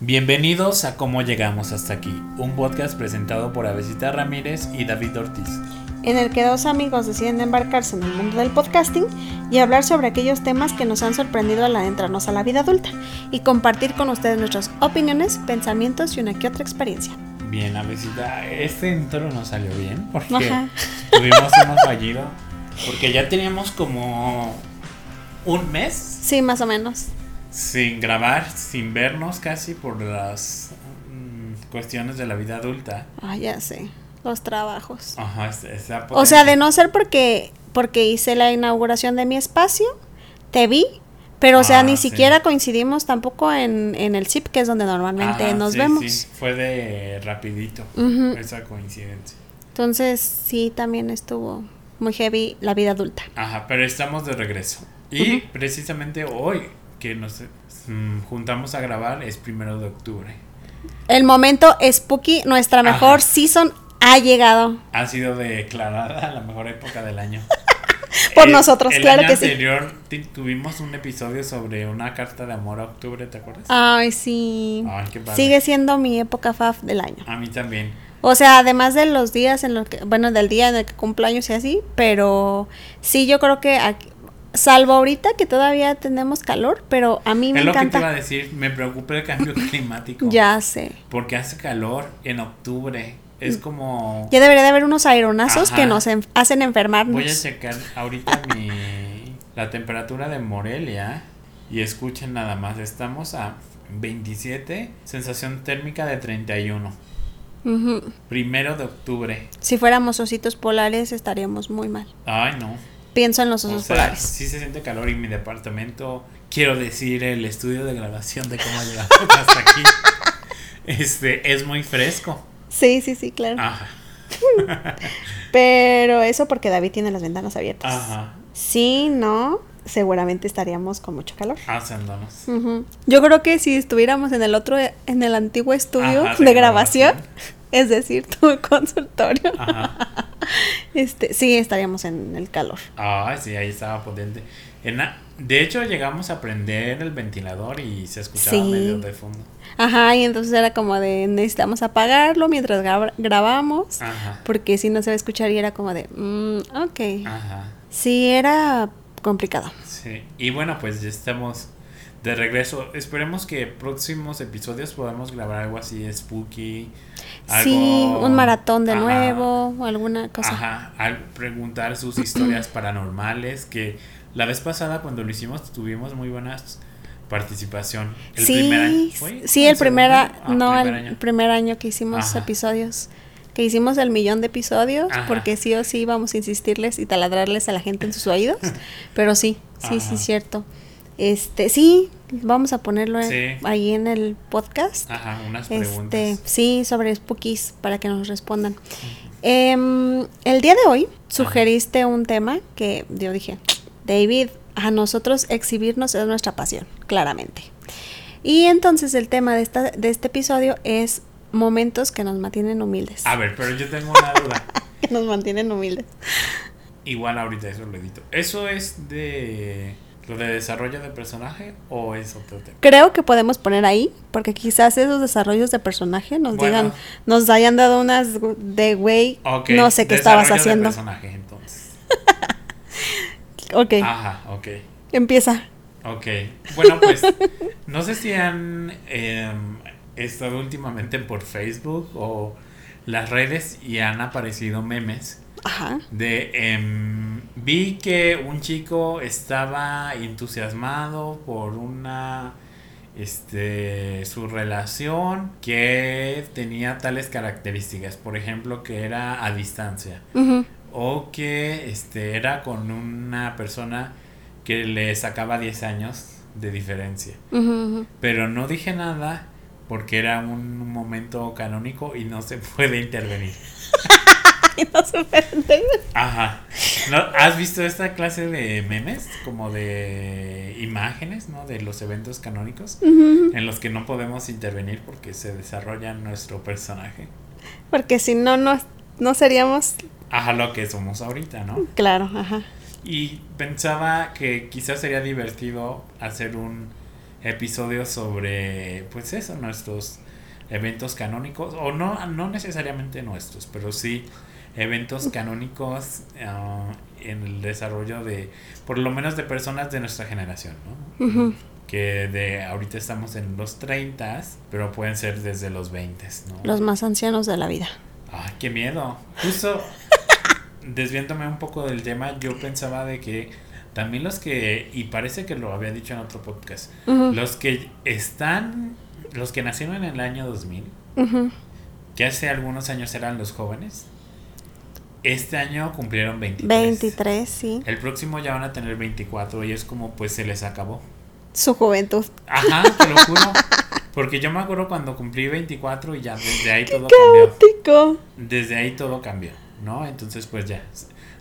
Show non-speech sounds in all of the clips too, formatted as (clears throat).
Bienvenidos a Cómo Llegamos Hasta Aquí, un podcast presentado por Avesita Ramírez y David Ortiz. en el que dos amigos deciden embarcarse en el mundo del podcasting y hablar sobre aquellos temas que nos han sorprendido al adentrarnos a la vida adulta y compartir con ustedes nuestras opiniones, pensamientos y una que otra experiencia. Bien, Avesita, este intro no salió bien porque Ajá. (laughs) tuvimos uno fallido. Porque ya teníamos como un mes Sí, más o menos. Sin grabar, sin vernos casi por las mm, cuestiones de la vida adulta. Ah, ya sé, los trabajos. Ajá, es- está O sea, de no ser porque, porque hice la inauguración de mi espacio, te vi, pero o sea, Ah, ni sí. siquiera coincidimos tampoco en, en el ZIP, que es donde normalmente Ajá, nos sí, vemos. sí, fue de rapidito esa coincidencia. Entonces, sí, también estuvo muy heavy la vida adulta. Ajá, pero estamos de regreso. Y precisamente hoy que nos mm, juntamos a grabar es primero de octubre. El momento spooky, nuestra Ajá. mejor season ha llegado. Ha sido declarada la mejor época del año. (laughs) Por El- nosotros, el claro año que sí. anterior ti- tuvimos un episodio sobre una carta de amor a octubre, ¿te acuerdas? Ay, sí. Ay, qué padre. Sigue siendo mi época fav del año. A mí también. O sea, además de los días en los que, bueno, del día en el que cumplo años y así, pero sí, yo creo que, aquí- salvo ahorita que todavía tenemos calor, pero a mí me es lo que te iba a encanta. decir, me preocupa el cambio (laughs) climático. Ya sé. Porque hace calor en octubre. Es como... Ya debería de haber unos aeronazos que nos en- hacen enfermarnos. Voy a checar ahorita mi la temperatura de Morelia y escuchen nada más, estamos a 27, sensación térmica de 31. Ujú. Primero de octubre. Si fuéramos ositos polares estaríamos muy mal. Ay, no. Pienso en los O osos sea, polares. sí se siente calor y mi departamento, quiero decir, el estudio de grabación de cómo llegamos (laughs) hasta aquí. Este, es muy fresco. Sí, sí, sí, claro. Ajá. (laughs) Pero eso porque David tiene las ventanas abiertas. Ajá. Si no, seguramente estaríamos con mucho calor. Ujú. Yo creo que si estuviéramos en el otro, en el antiguo estudio Ajá, de, de grabación, grabación. Es decir, (laughs) tu consultorio, Ajá. (laughs) este, sí estaríamos en el calor. Ay, sí, ahí estaba potente. En la- de hecho, llegamos a prender el ventilador y se escuchaba Sí. medio de fondo. Ajá, y entonces era como de necesitamos apagarlo mientras gra- grabamos, Ajá. porque si no se va a escuchar y era como de, mm, ok. Ajá. Sí, era complicado. Sí. Y bueno, pues ya estamos de regreso. Esperemos que próximos episodios podamos grabar algo así spooky. Sí, algo- un maratón de Ajá. nuevo, o alguna cosa. Ajá, al preguntar sus historias (clears throat) paranormales, que la vez pasada cuando lo hicimos tuvimos muy buenas participación. El sí, primer año, ¿fue? sí, el primer, segundo? Ah, no, primer el año. primer año que hicimos Ajá. episodios, que hicimos el millón de episodios, Ajá. porque sí o sí íbamos a insistirles y taladrarles a la gente en sus oídos, (laughs) pero sí, sí, sí, cierto. Este, sí, vamos a ponerlo Sí. ahí en el podcast. Ajá, unas Este, preguntas. sí, sobre spookies para que nos respondan. Em, el día de hoy sugeriste un tema que yo dije, David, a nosotros exhibirnos es nuestra pasión, claramente. Y entonces el tema de, esta, de este episodio es momentos que nos mantienen humildes. A ver, pero yo tengo una duda. (laughs) Que nos mantienen humildes. Igual ahorita eso lo edito. ¿Eso es de lo de desarrollo de personaje o es otro tema? Creo que podemos poner ahí, porque quizás esos desarrollos de personaje nos Bueno. digan, nos hayan dado unas de güey, Ok, no sé qué estabas desarrollo de haciendo. personaje entonces. (laughs) Ok, Ajá, ok. empieza. Ok. Bueno, pues (laughs) no sé si han em, estado últimamente por Facebook o las redes y han aparecido memes Ajá. de em, vi que un chico estaba entusiasmado por una este su relación que tenía tales características, por ejemplo, que era a distancia o que este era con una persona que le sacaba 10 años de diferencia. Pero no dije nada porque era un momento canónico y no se puede intervenir. (laughs) (laughs) Ajá. ¿No? ¿Has visto esta clase de memes? Como de imágenes, ¿no? De los eventos canónicos en los que no podemos intervenir porque se desarrolla nuestro personaje. Porque si no, no, no seríamos. Ajá, lo que somos ahorita, ¿no? Claro, ajá. Y pensaba que quizás sería divertido hacer un episodios sobre, pues eso, nuestros eventos canónicos, o no, no necesariamente nuestros, pero sí eventos canónicos ah, en el desarrollo de, por lo menos de personas de nuestra generación, ¿no? Que de ahorita estamos en los 30, pero pueden ser desde los 20, ¿no? Los más ancianos de la vida. Ay, qué miedo. Justo (laughs) desviándome un poco del tema, yo pensaba de que también los que, y parece que lo había dicho en otro podcast, los que están, los que nacieron en el año 2000, que hace algunos años eran los jóvenes, este año cumplieron 23. 23, sí. El próximo ya van a tener 24 y es como pues se les acabó. Su juventud. Ajá, te lo juro. Porque yo me acuerdo cuando cumplí 24 y ya desde ahí todo cambió. Desde ahí todo cambió, ¿no? Entonces pues ya.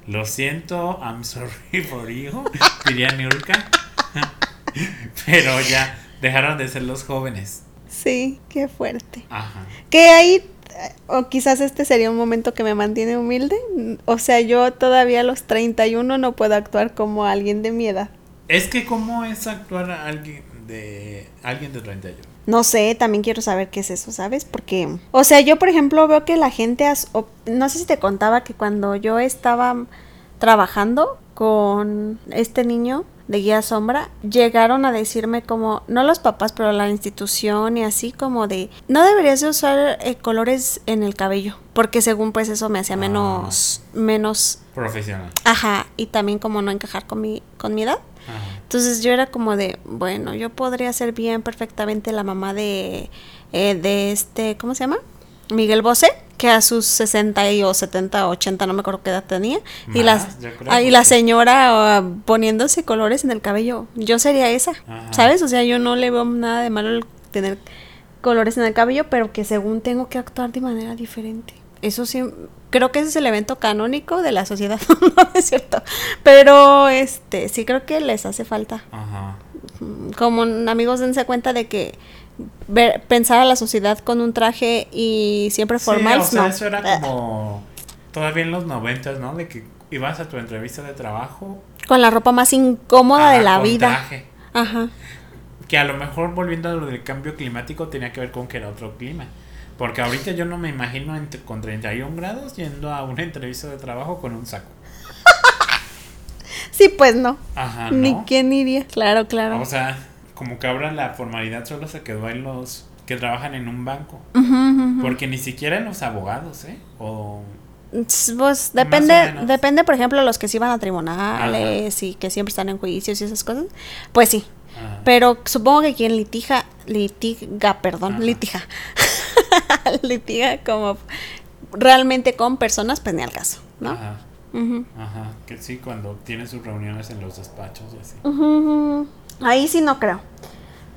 Lo siento, I'm sorry (laughs) for you, diría Nurka. (laughs) Pero ya dejaron de ser los jóvenes. Sí, qué fuerte. Ajá. Que ahí o quizás este sería un momento que me mantiene humilde. O sea, yo todavía a los 31 no puedo actuar como alguien de mi edad. Es que cómo es actuar a alguien de alguien de 31. No sé, también quiero saber qué es eso, ¿sabes? Porque, o sea, yo por ejemplo veo que la gente, no sé si te contaba que cuando yo estaba trabajando con este niño, de guía sombra, llegaron a decirme como, no los papás, pero la institución y así como de, no deberías de usar eh, colores en el cabello, porque según pues eso me hacía ah. menos, menos... Profesional. Ajá, y también como no encajar con mi, con mi edad. Entonces yo era como de, bueno, yo podría ser bien perfectamente la mamá de, eh, de este, ¿cómo se llama? Miguel Bosé que a sus 60 o 70 o 80, no me acuerdo qué edad tenía. y, las, ah, y la señora ah, poniéndose colores en el cabello. Yo sería esa, ¿sabes? O sea, yo no le veo nada de malo el tener colores en el cabello, pero que según tengo que actuar de manera diferente. Eso sí, creo que ese es el evento canónico de la sociedad, (laughs) no es cierto. Pero este, sí creo que les hace falta. Ajá. Como amigos, dense cuenta de que ver, pensar a la sociedad con un traje y siempre formal. Sí, o sea, eso era como todavía en los noventas, ¿no? De que ibas a tu entrevista de trabajo con la ropa más incómoda de la vida. Traje. Ajá. Que a lo mejor volviendo a lo del cambio climático tenía que ver con que era otro clima. Porque ahorita yo no me imagino con 31 grados yendo a una entrevista de trabajo con un saco. (laughs) sí, pues no. Ajá. Ni quién iría. Claro, claro. O sea, como que ahora la formalidad solo se quedó en los que trabajan en un banco. Porque ni siquiera en los abogados, ¿eh? O... Pues depende, depende, por ejemplo, los que sí van a tribunales y que siempre están en juicios y esas cosas. Pues sí. Pero supongo que quien litija, litiga, perdón, litija. (laughs) litiga como realmente con personas, pues ni al caso, ¿no? Ajá. Ajá. Que sí, cuando tiene sus reuniones en los despachos y así. Ahí sí no creo.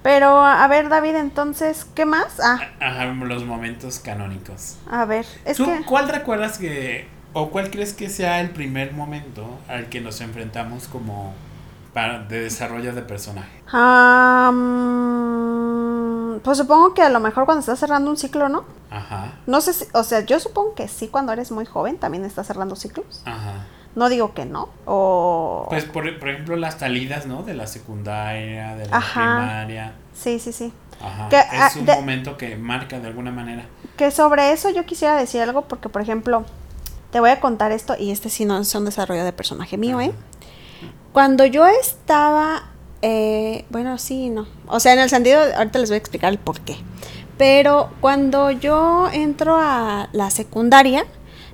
Pero, a ver, David, entonces, ¿qué más? Ah. Ajá, los momentos canónicos. A ver, es ¿Tú cuál recuerdas que, o cuál crees que sea el primer momento al que nos enfrentamos como para, de desarrollo de personaje? pues supongo que a lo mejor cuando estás cerrando un ciclo, ¿no? Ajá. No sé si, o sea, yo supongo que sí cuando eres muy joven también estás cerrando ciclos. Ajá. No digo que no. O... Pues, por, ejemplo, las salidas, ¿no? De la secundaria, de la primaria. Sí, sí, sí. Ajá. es ah, un momento que marca de alguna manera. Que sobre eso yo quisiera decir algo porque, por ejemplo, te voy a contar esto y este sí no es un desarrollo de personaje mío, ¿eh? Cuando yo estaba... Eh, bueno, sí, no. O sea, en el sentido, ahorita les voy a explicar el por qué. Pero cuando yo entro a la secundaria,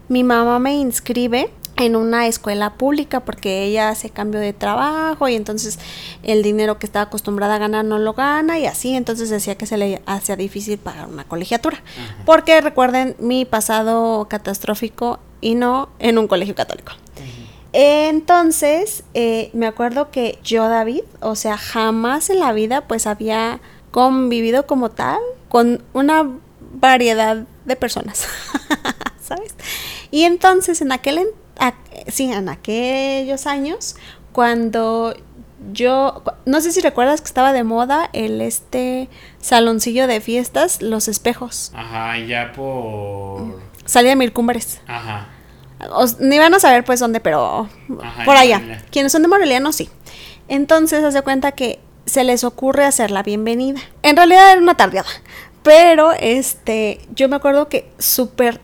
mi mamá me inscribe en una escuela pública porque ella hace cambio de trabajo y entonces el dinero que estaba acostumbrada a ganar no lo gana y así, entonces decía que se le hacía difícil pagar una colegiatura. Porque recuerden mi pasado catastrófico y no en un colegio católico. Entonces, eh, me acuerdo que yo, David, o sea, jamás en la vida pues había convivido como tal con una variedad de personas, (laughs) ¿sabes? Y entonces en aquel entonces, sí, en aquellos años, cuando yo, no sé si recuerdas que estaba de moda el este saloncillo de fiestas, los espejos. Ajá, ya por... Salía de Mircumbres. Ajá. ni van a saber pues dónde, pero por allá. Quienes son de Moreliano, sí. Entonces, hace cuenta que se les ocurre hacer la bienvenida. En realidad era una tardeada, pero este, yo me acuerdo que súper...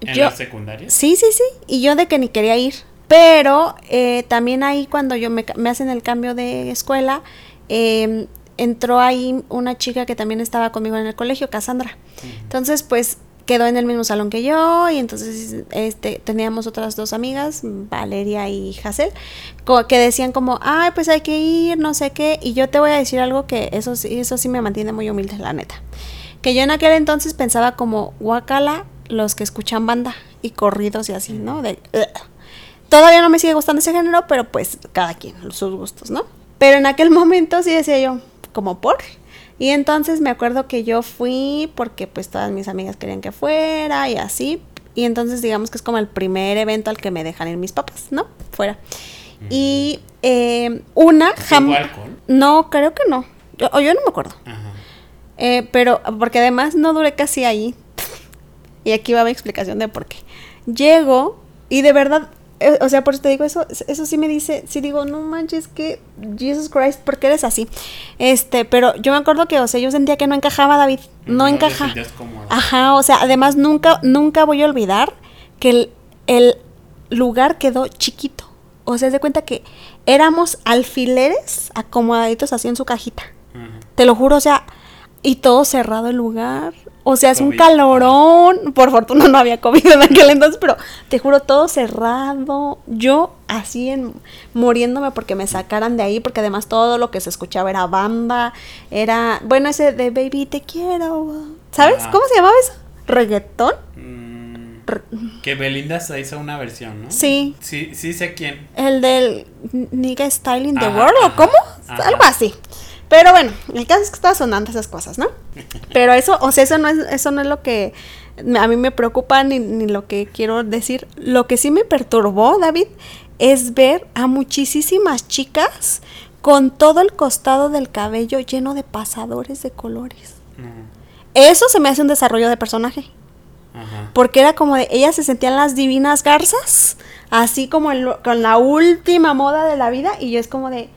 ¿En yo- la secundaria? Sí, sí, sí. Y yo de que ni quería ir. Pero eh, también ahí cuando yo me, me hacen el cambio de escuela, eh, entró ahí una chica que también estaba conmigo en el colegio, Cassandra. Entonces, pues quedó en el mismo salón que yo y entonces este teníamos otras dos amigas, Valeria y Hazel, que decían como, ay, pues hay que ir, no sé qué. Y yo te voy a decir algo que eso, sí- eso sí me mantiene muy humilde, la neta. Que yo en aquel entonces pensaba como, guacala, los que escuchan banda y corridos y así, ¿no? De. Todavía no me sigue gustando ese género, pero pues cada quien, sus gustos, ¿no? Pero en aquel (laughs) momento sí decía yo, como por. Y entonces me acuerdo que yo fui porque pues todas mis amigas querían que fuera y así. Y entonces digamos que es como el primer evento al que me dejan ir mis papás, ¿no? Fuera. Y eh, una ¿Hubo jamás... No, creo que no. Yo, o yo no me acuerdo. Ajá. Eh, pero porque además no duré casi ahí. Y aquí va mi explicación de por qué. Llego y de verdad, eh, o sea, por eso te digo, eso, eso sí me dice, sí digo, no manches, que Jesus Christ, ¿por qué eres así? Este, pero yo me acuerdo que, o sea, yo sentía que no encajaba, David, no, encaja. Ajá, o sea, además nunca, nunca voy a olvidar que el, el lugar quedó chiquito. O sea, se cuenta que éramos alfileres acomodaditos así en su cajita. Te lo juro, o sea, y todo cerrado el lugar. O sea, es un calorón. Por fortuna no había COVID en aquel entonces, pero te juro, todo cerrado. Yo así en, muriéndome porque me sacaran de ahí, porque además todo lo que se escuchaba era banda, era, bueno, ese de Baby Te Quiero. ¿Sabes? Ah. ¿Cómo se llamaba eso? ¿Reggaetón? Mm, que Belinda se hizo una versión, ¿no? Sí. Sí, sí sé quién. El del Nigga Style in the Ajá, World, ¿o ajá, cómo? ajá. Algo así. Pero bueno, el caso es que estaba sonando esas cosas, ¿no? (laughs) Pero eso, o sea, eso no es, eso no es lo que a mí me preocupa ni, ni lo que quiero decir. Lo que sí me perturbó, David, es ver a muchísimas chicas con todo el costado del cabello lleno de pasadores de colores. Ajá. Eso se me hace un desarrollo de personaje. Ajá. Porque era como de, ellas se sentían las divinas garzas, así como con la última moda de la vida, y yo es como de,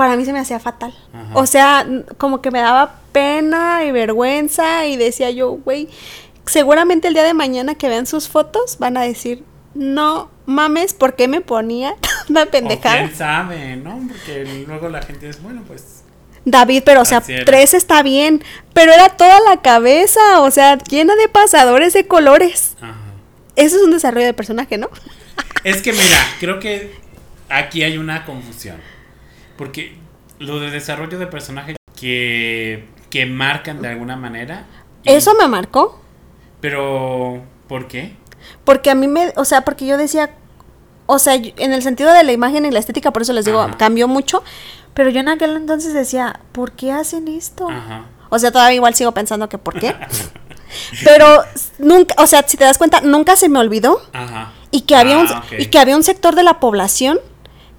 para mí se me hacía fatal. Ajá. O sea, como que me daba pena y vergüenza, y decía yo, güey, seguramente el día de mañana que vean sus fotos van a decir, no mames, ¿por qué me ponía (laughs) una O pendejada? quién sabe, ¿no? Porque luego la gente es, bueno, pues. David, pero o sea, era. tres está bien, pero era toda la cabeza, o sea, llena de pasadores de colores. Ajá. Eso es un desarrollo de personaje, ¿no? Es que mira, creo que aquí hay una confusión. Porque lo de desarrollo de personaje que, que marcan de alguna manera. y- Eso me marcó, Pero, ¿por qué? porque a mí me, o sea, porque yo decía, o sea, en el sentido de la imagen y la estética, por eso les digo, Ajá. cambió mucho, pero yo en aquel entonces decía, ¿por qué hacen esto? Ajá. O sea, todavía igual sigo pensando que por qué. (laughs) pero nunca, o sea, si te das cuenta, nunca se me olvidó Ajá. y que había un Ah, y que había un sector de la población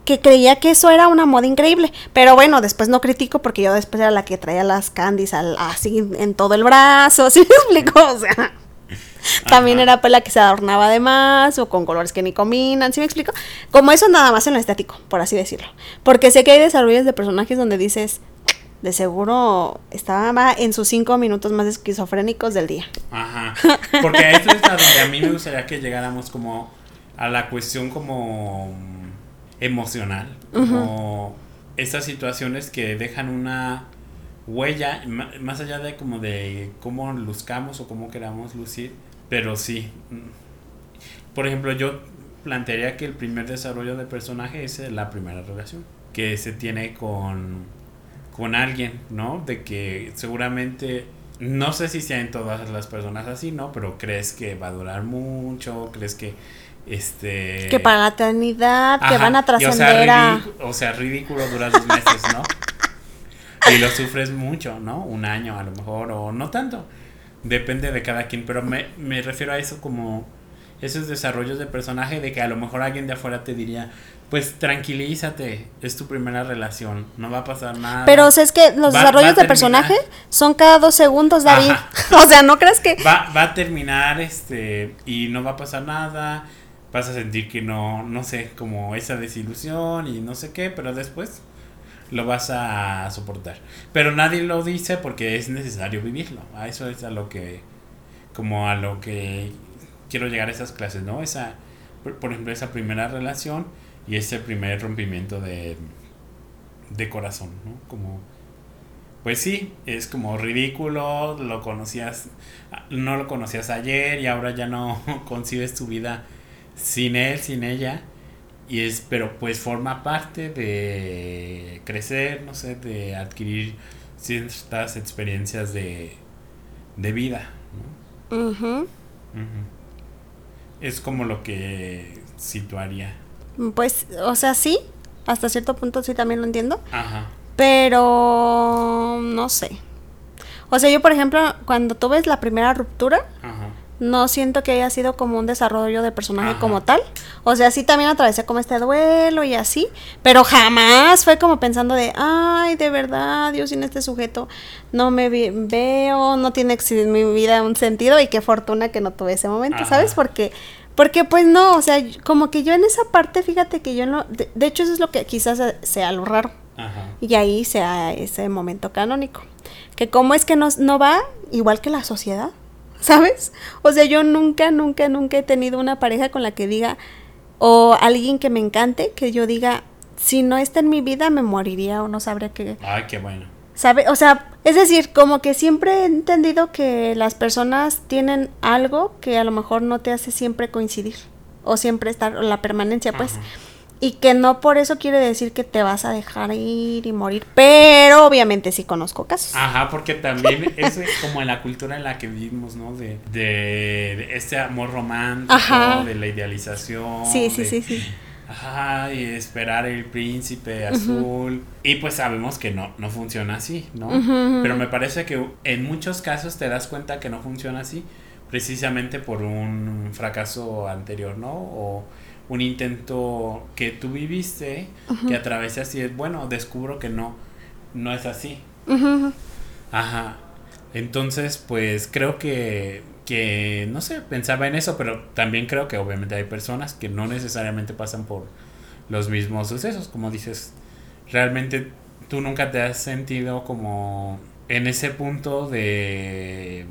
que creía que eso era una moda increíble. Pero bueno, después no critico porque yo después era la que traía las candies al- así en todo el brazo, (laughs) ¿sí me explico? O sea, también Ajá. era pues la que se adornaba de más o con colores que ni combinan, ¿sí me explico? Como eso nada más en lo estético, por así decirlo. Porque sé que hay desarrollos de personajes donde dices, de seguro estaba en sus cinco minutos más esquizofrénicos del día. Ajá. Porque esto es a donde a mí me gustaría que llegáramos como a la cuestión como emocional. Como estas situaciones que dejan una huella, más allá de como de cómo luzcamos o cómo queramos lucir, pero sí. mm. Por ejemplo, yo plantearía que el primer desarrollo de personaje es la primera relación que se tiene con, con alguien, ¿no? De que seguramente, no sé si sea en todas las personas así, ¿no? Pero crees que va a durar mucho, crees que este... que para la eternidad, que Ajá, van a trascender a... o sea, ridículo dura dos meses, ¿no? y lo sufres mucho, ¿no? Un año a lo mejor, o no tanto. Depende de cada quien, pero me, me refiero a eso como esos desarrollos de personaje de que a lo mejor alguien de afuera te diría, pues tranquilízate, es tu primera relación, no va a pasar nada. Pero o sea, es que los Va- desarrollos va de personaje son cada dos segundos, David. (laughs) O sea, ¿no crees que...? va, va a terminar este y no va a pasar nada, vas a sentir que no, no sé, como esa desilusión y no sé qué, pero después lo vas a soportar. Pero nadie lo dice porque es necesario vivirlo. A eso es a lo que, como a lo que quiero llegar a esas clases, ¿no? Esa, por ejemplo, esa primera relación y ese primer rompimiento de, de corazón, ¿no? Como, pues sí, es como ridículo, lo conocías, no lo conocías ayer y ahora ya no (laughs) concibes tu vida sin él, sin ella. Y es, pero pues forma parte de crecer, no sé, de adquirir ciertas experiencias de, de vida. ¿no? Es como lo que situaría. Pues, o sea, sí, hasta cierto punto sí también lo entiendo. Ajá. Pero no sé. O sea, yo por ejemplo, cuando tú ves la primera ruptura, no siento que haya sido como un desarrollo de personaje como tal. O sea, sí también atravesé como este duelo y así, pero jamás fue como pensando de, ay, de verdad, Dios sin este sujeto no me veo, no tiene en mi vida un sentido y qué fortuna que no tuve ese momento, ¿sabes? Porque porque pues no, o sea, como que yo en esa parte, fíjate que yo no, de, de hecho eso es lo que quizás sea lo raro. Y ahí sea ese momento canónico. Que cómo es que no, no va igual que la sociedad. ¿Sabes? O sea, yo nunca, nunca, nunca he tenido una pareja con la que diga, o alguien que me encante, que yo diga, si no está en mi vida, me moriría o no sabría qué. Ay, qué bueno. ¿Sabe? O sea, es decir, como que siempre he entendido que las personas tienen algo que a lo mejor no te hace siempre coincidir o siempre estar, o la permanencia, pues. Y que no por eso quiere decir que te vas a dejar ir y morir. Pero obviamente sí conozco casos. Ajá, porque también (laughs) es como en la cultura en la que vivimos, ¿no? De, de, este amor romántico, de la idealización. Sí, sí, sí, sí. Ajá, y esperar el príncipe azul. Y pues sabemos que no, no funciona así, ¿no? Pero me parece que en muchos casos te das cuenta que no funciona así precisamente por un fracaso anterior, ¿no? O un intento que tú viviste, que atravesaste y es, bueno, descubro que no, no es así. Ajá. Entonces, pues creo que, que, no sé, pensaba en eso, pero también creo que obviamente hay personas que no necesariamente pasan por los mismos sucesos, como dices, realmente tú nunca te has sentido como en ese punto de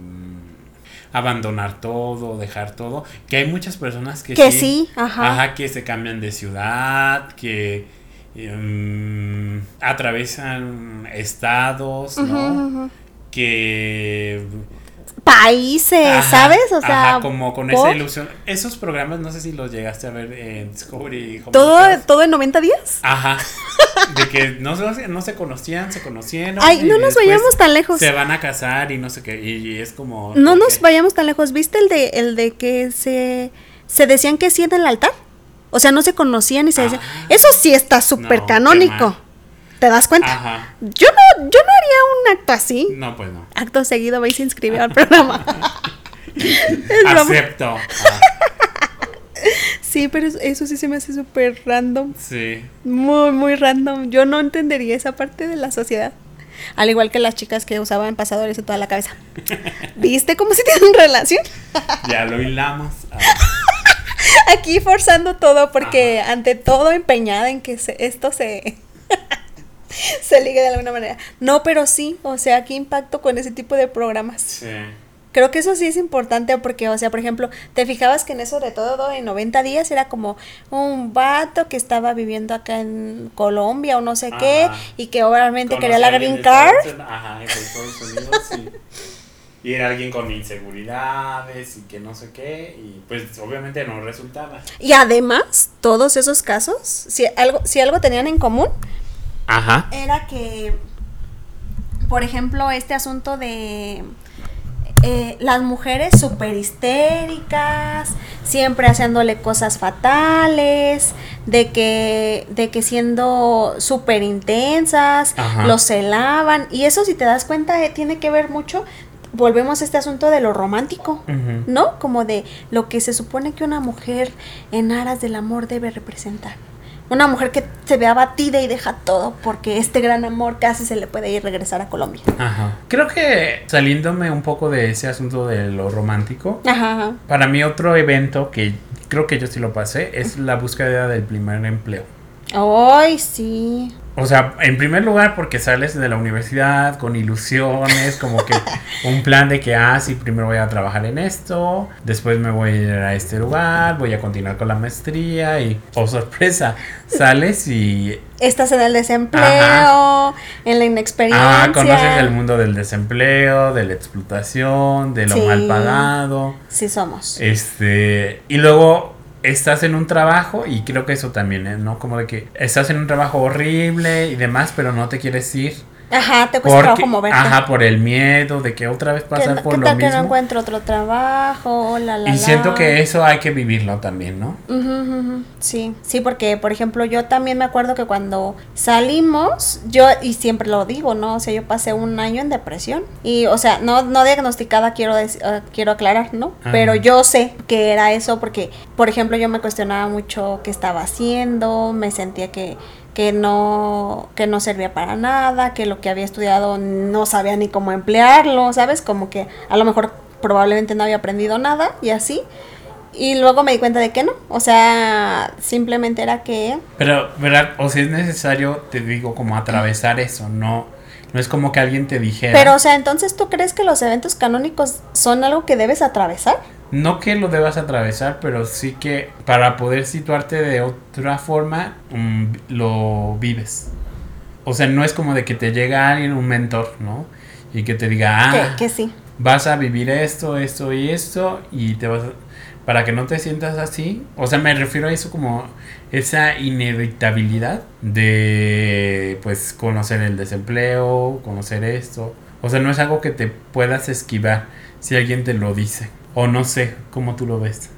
abandonar todo, dejar todo, que hay muchas personas que, que sí, ajá. que se cambian de ciudad, que em, atravesan estados, ¿no? Que países, ¿sabes? O sea, como con esa ilusión. Esos programas, no sé si los llegaste a ver en Discovery. ¿Todo, ¿Todo en 90 días? Ajá. (laughs) De que no, no se conocían, se conocieron. Ay, no nos vayamos tan lejos. Se van a casar y no sé qué. Y, es como. No nos vayamos tan lejos. ¿Viste el de, el de que se, se decían que sí en el altar? O sea, no se conocían y se decían. Ah. Eso sí está súper canónico. ¿Te das cuenta? Ajá. Yo no, yo no haría un acto así. No, pues no. Acto seguido vais a inscribir al (laughs) programa. (laughs) Acepto. Sí, pero eso sí se me hace súper random. Sí. Muy, muy random. Yo no entendería esa parte de la sociedad. Al igual que las chicas que usaban pasadores en toda la cabeza. (laughs) ¿Viste cómo se tienen relación? ya lo hilamos. Aquí forzando todo porque ante todo empeñada en que esto se (laughs) se liga de alguna manera. No, pero sí, o sea, ¿qué impacto con ese tipo de programas? Sí. Creo que eso sí es importante porque, o sea, por ejemplo, te fijabas que en eso de todo, en 90 días era como un vato que estaba viviendo acá en Colombia o no sé qué y que obviamente quería la green card. Ajá, en Estados Unidos, sí. (laughs) Y era alguien con inseguridades y que no sé qué, y pues obviamente no resultaba. Y además, todos esos casos, si algo, si algo tenían en común, Ajá. era que, por ejemplo, este asunto de eh, las mujeres súper histéricas, siempre haciéndole cosas fatales, de que, de que siendo súper intensas, los celaban, y eso si te das cuenta eh, tiene que ver mucho volvemos a este asunto de lo romántico, ¿no? Como de lo que se supone que una mujer en aras del amor debe representar. Una mujer que se ve abatida y deja todo porque este gran amor casi se le puede ir regresar a Colombia. Ajá. Creo que saliéndome un poco de ese asunto de lo romántico, Ajá. para mí otro evento que creo que yo sí lo pasé es la búsqueda del primer empleo. Ay, sí. O sea, en primer lugar porque sales de la universidad con ilusiones, como que (laughs) un plan de que, ah, sí, primero voy a trabajar en esto, después me voy a ir a este lugar, voy a continuar con la maestría y, oh sorpresa, sales y... Estás en el desempleo, en la inexperiencia. Ah, conoces el mundo del desempleo, de la explotación, de lo Sí. mal pagado. Sí somos. Este, y luego estás en un trabajo, y creo que eso también, ¿eh? ¿no? Como de que estás en un trabajo horrible y demás, pero no te quieres ir. Ajá, te cuesta Porque, trabajo moverte. ajá, por el miedo de que otra vez ¿Qué, pasar por lo tal que no mismo. encuentro otro trabajo? La, la, y siento la. que eso hay que vivirlo también, ¿no? Ujú, ujú. Sí, sí, porque por ejemplo yo también me acuerdo que cuando salimos, yo, y siempre lo digo, ¿no? O sea, yo pasé un año en depresión. Y, o sea, no, no diagnosticada, quiero, eh, quiero aclarar, ¿no? Ajá. Pero yo sé que era eso porque, por ejemplo, yo me cuestionaba mucho qué estaba haciendo, me sentía que que no que no servía para nada, que lo que había estudiado no sabía ni cómo emplearlo, ¿sabes? Como que a lo mejor probablemente no había aprendido nada y así. Y luego me di cuenta de que no, o sea, simplemente era que Pero, ¿verdad? O si es necesario, te digo, como atravesar eso, no, no es como que alguien te dijera. Pero, o sea, entonces tú crees que los eventos canónicos son algo que debes atravesar? No que lo debas atravesar, pero sí que para poder situarte de otra forma, mm, lo vives. O sea, no es como de que te llega alguien, un mentor, ¿no? Y que te diga, ah, Que, que sí. vas a vivir esto, esto y esto, y te vas a- Para que no te sientas así. O sea, me refiero a eso como esa inevitabilidad de, pues, conocer el desempleo, conocer esto. O sea, no es algo que te puedas esquivar si alguien te lo dice. O no sé cómo tú lo ves.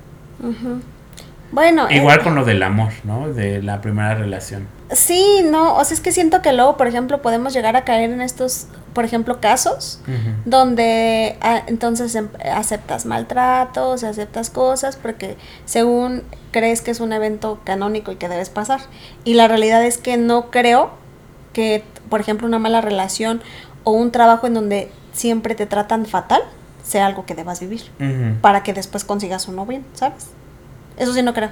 Bueno, eh, Igual con lo del amor, ¿no? De la primera relación. sí, no, o sea, es que siento que luego, por ejemplo, podemos llegar a caer en estos, por ejemplo, casos donde ah, entonces em- aceptas maltratos, aceptas cosas porque según crees que es un evento canónico y que debes pasar. Y la realidad es que no creo que, por ejemplo, una mala relación o un trabajo en donde siempre te tratan fatal sea algo que debas vivir para que después consigas uno bien, ¿sabes? Eso sí no creo.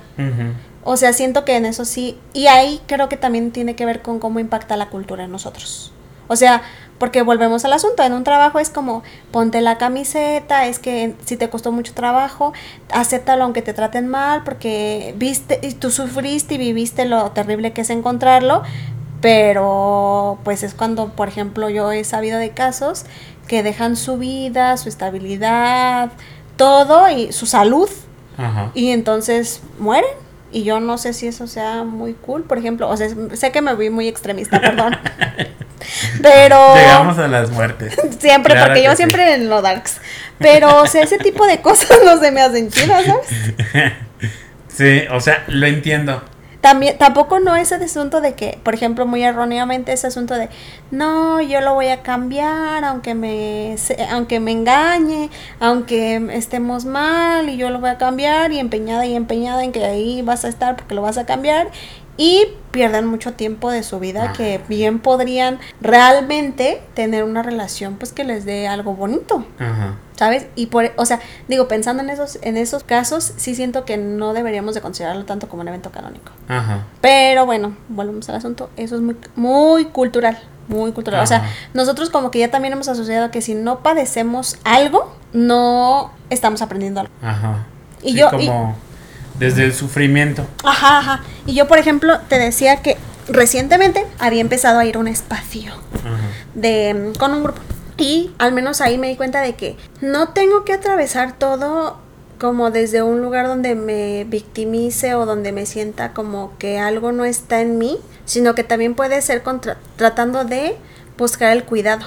O sea, siento que en eso sí. Y ahí creo que también tiene que ver con cómo impacta la cultura en nosotros. O sea, porque volvemos al asunto. En un trabajo es como ponte la camiseta, es que si te costó mucho trabajo, acéptalo aunque te traten mal, porque viste y tú sufriste y viviste lo terrible que es encontrarlo. Pero pues es cuando, por ejemplo, yo he sabido de casos que dejan su vida, su estabilidad, todo y su salud Ajá. y entonces mueren. Y yo no sé si eso sea muy cool, por ejemplo. O sea, sé que me vi muy extremista, perdón. (laughs) Pero Llegamos a las muertes. siempre, Claro porque que yo sí. siempre en lo darks. Pero, o sea, ese tipo de cosas (laughs) no se me hacen chidas, ¿sabes? (laughs) Sí, o sea, lo entiendo. También, tampoco no ese asunto de que, por ejemplo, muy erróneamente ese asunto de, no, yo lo voy a cambiar, aunque me, aunque me engañe, aunque estemos mal, y yo lo voy a cambiar, y empeñada y empeñada en que ahí vas a estar porque lo vas a cambiar, y pierden mucho tiempo de su vida Ajá. que bien podrían realmente tener una relación, pues que les dé algo bonito. Ajá. ¿Sabes? Y por, o sea, digo, pensando en esos, en esos casos, sí siento que no deberíamos de considerarlo tanto como un evento canónico. Ajá. Pero bueno, volvemos al asunto. Eso es muy, muy cultural. Muy cultural. O sea, nosotros como que ya también hemos asociado que si no padecemos algo, no estamos aprendiendo algo. Ajá. Y Sí, yo- y- desde el sufrimiento. Ajá, ajá. Y yo, por ejemplo, te decía que recientemente había empezado a ir a un espacio Ajá. de mm, con un grupo. Y al menos ahí me di cuenta de que no tengo que atravesar todo como desde un lugar donde me victimice o donde me sienta como que algo no está en mí, sino que también puede ser contra- tratando de buscar el cuidado.